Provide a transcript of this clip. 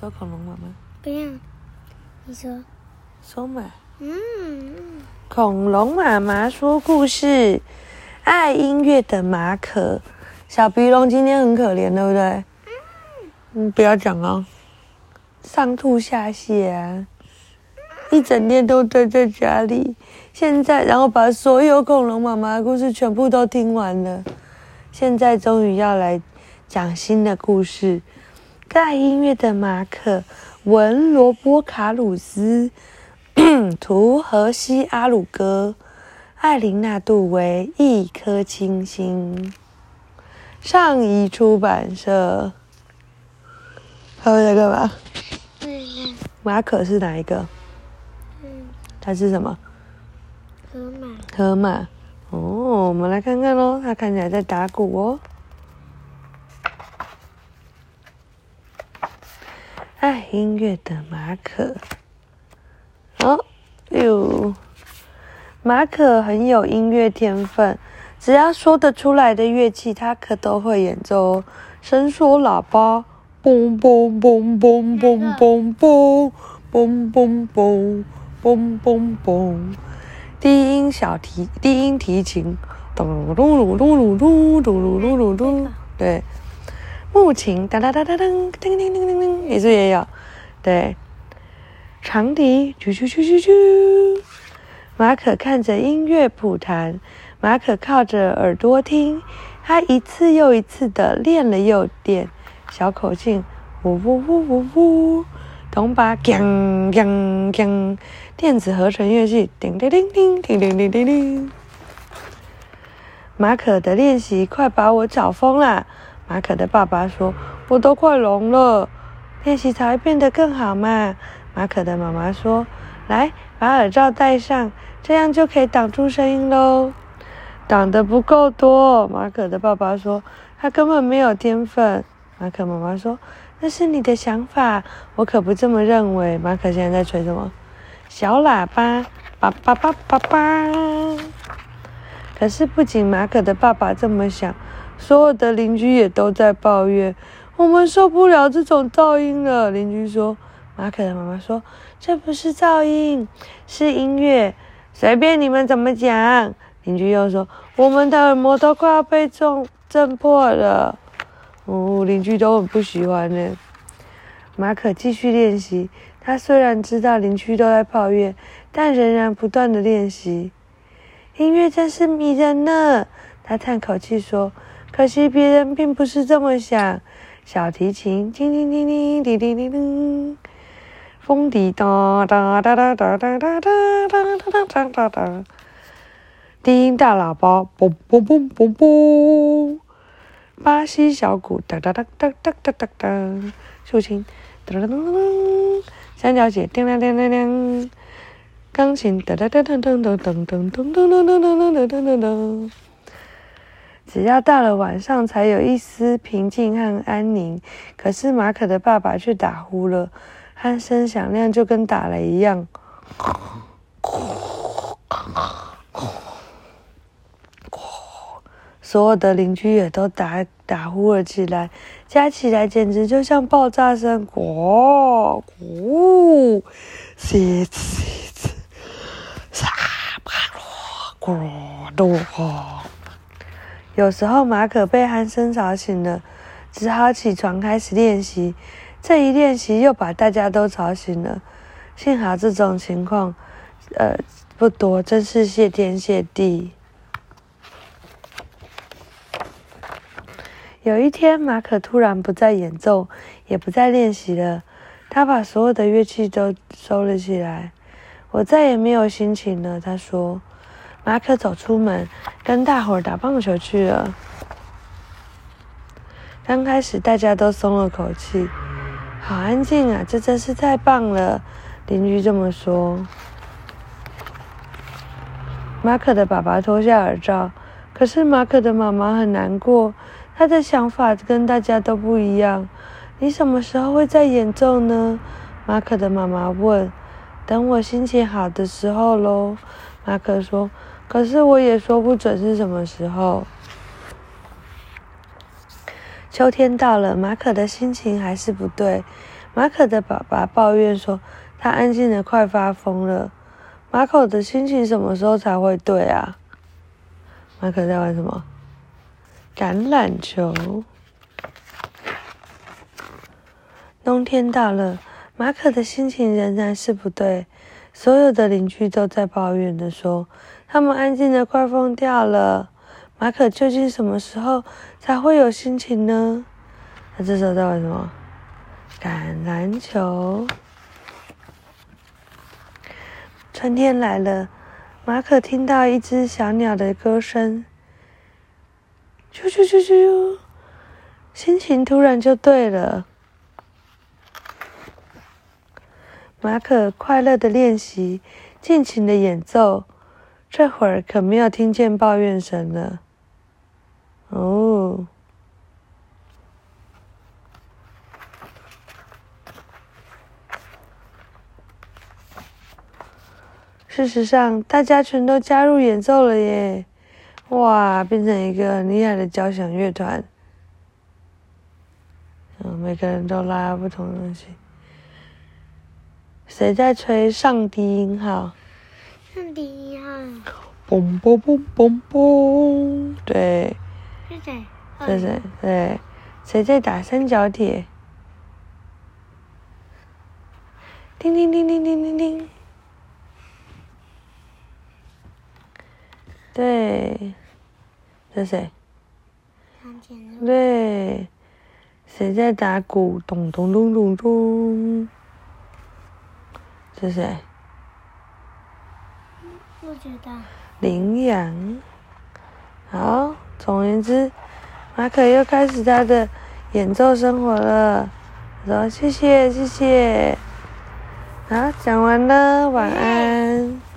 说恐龙妈妈，不要，你说，说嘛。嗯，恐龙妈妈说故事，爱音乐的马可，小鼻龙今天很可怜，对不对？嗯，不要讲哦，上吐下泻啊，一整天都待在家里。现在，然后把所有恐龙妈妈的故事全部都听完了，现在终于要来讲新的故事。爱音乐的马可，文罗波卡鲁斯，图荷西阿鲁戈，艾琳娜杜维，一颗清新，上一出版社。他们在干嘛？对呀，马可是哪一个？嗯，它是什么？河马，河马。哦，我们来看看喽，他看起来在打鼓哦。爱音乐的马可，哦，哟，马可很有音乐天分，只要说得出来的乐器，他可都会演奏哦。伸缩喇叭，嘣嘣嘣嘣嘣嘣嘣嘣嘣嘣嘣嘣嘣，低音小提低音提琴，咚噜噜噜噜噜噜噜噜噜噜，对。木琴哒哒哒哒噔，叮叮叮叮叮，也是也有，对。长笛啾啾啾啾啾。马可看着音乐谱弹，马可靠着耳朵听，他一次又一次的练了又练，小口径，呜呜呜呜呜，铜把锵锵锵，电子合成乐器，叮叮叮叮叮叮叮叮叮。马可的练习快把我找疯了。马可的爸爸说：“我都快聋了，练习才会变得更好嘛。”马可的妈妈说：“来，把耳罩戴上，这样就可以挡住声音喽。”挡得不够多，马可的爸爸说：“他根本没有天分。”马可妈妈说：“那是你的想法，我可不这么认为。”马可现在在吹什么？小喇叭，叭叭叭叭叭。可是不仅马可的爸爸这么想。所有的邻居也都在抱怨，我们受不了这种噪音了。邻居说：“马可的妈妈说，这不是噪音，是音乐，随便你们怎么讲。”邻居又说：“我们的耳膜都快要被震震破了。”哦，邻居都很不喜欢呢。马可继续练习，他虽然知道邻居都在抱怨，但仍然不断的练习。音乐真是迷人呢，他叹口气说。可惜别人并不是这么想。小提琴，叮叮叮叮叮叮叮叮，风笛，哒哒哒哒哒哒哒哒哒哒哒哒，低音大喇叭，嘣嘣嘣嘣嘣，巴西小鼓，哒哒哒哒哒哒哒哒，竖琴，哒哒噔噔噔，三角铁，叮当叮当叮，钢琴，哒哒哒噔噔噔噔噔噔噔噔噔噔噔噔噔。只要到了晚上，才有一丝平静和安宁。可是马可的爸爸却打呼了，鼾声响亮，就跟打雷一样。所有的邻居也都打打呼了起来，加起来简直就像爆炸声！咕咕，呲呲呲，沙巴罗，咕噜咕。有时候马可被鼾声吵醒了，只好起床开始练习。这一练习又把大家都吵醒了。幸好这种情况，呃，不多，真是谢天谢地。有一天，马可突然不再演奏，也不再练习了。他把所有的乐器都收了起来。我再也没有心情了，他说。马可走出门，跟大伙儿打棒球去了。刚开始大家都松了口气，好安静啊！这真是太棒了，邻居这么说。马可的爸爸脱下耳罩，可是马可的妈妈很难过，她的想法跟大家都不一样。你什么时候会再演奏呢？马可的妈妈问。等我心情好的时候喽，马可说。可是我也说不准是什么时候。秋天到了，马可的心情还是不对。马可的爸爸抱怨说：“他安静的快发疯了。”马可的心情什么时候才会对啊？马可在玩什么？橄榄球。冬天到了，马可的心情仍然是不对。所有的邻居都在抱怨的说：“他们安静的快疯掉了。”马可究竟什么时候才会有心情呢？他这时候在玩什么？橄榄球。春天来了，马可听到一只小鸟的歌声，啾啾啾啾啾，心情突然就对了。马可快乐的练习，尽情的演奏，这会儿可没有听见抱怨声了。哦，事实上，大家全都加入演奏了耶！哇，变成一个很厉害的交响乐团。嗯，每个人都拉不同的东西。谁在吹上低音号？上低音号。嘣嘣嘣嘣嘣，对。是谁？是谁？对，谁在打三角铁？叮叮叮叮叮叮叮。对，这谁？对，谁在打鼓？咚咚咚咚咚。是谁？不知道。羚羊。好。总而言之，马可又开始他的演奏生活了。说谢谢谢谢，好，讲完了，晚安。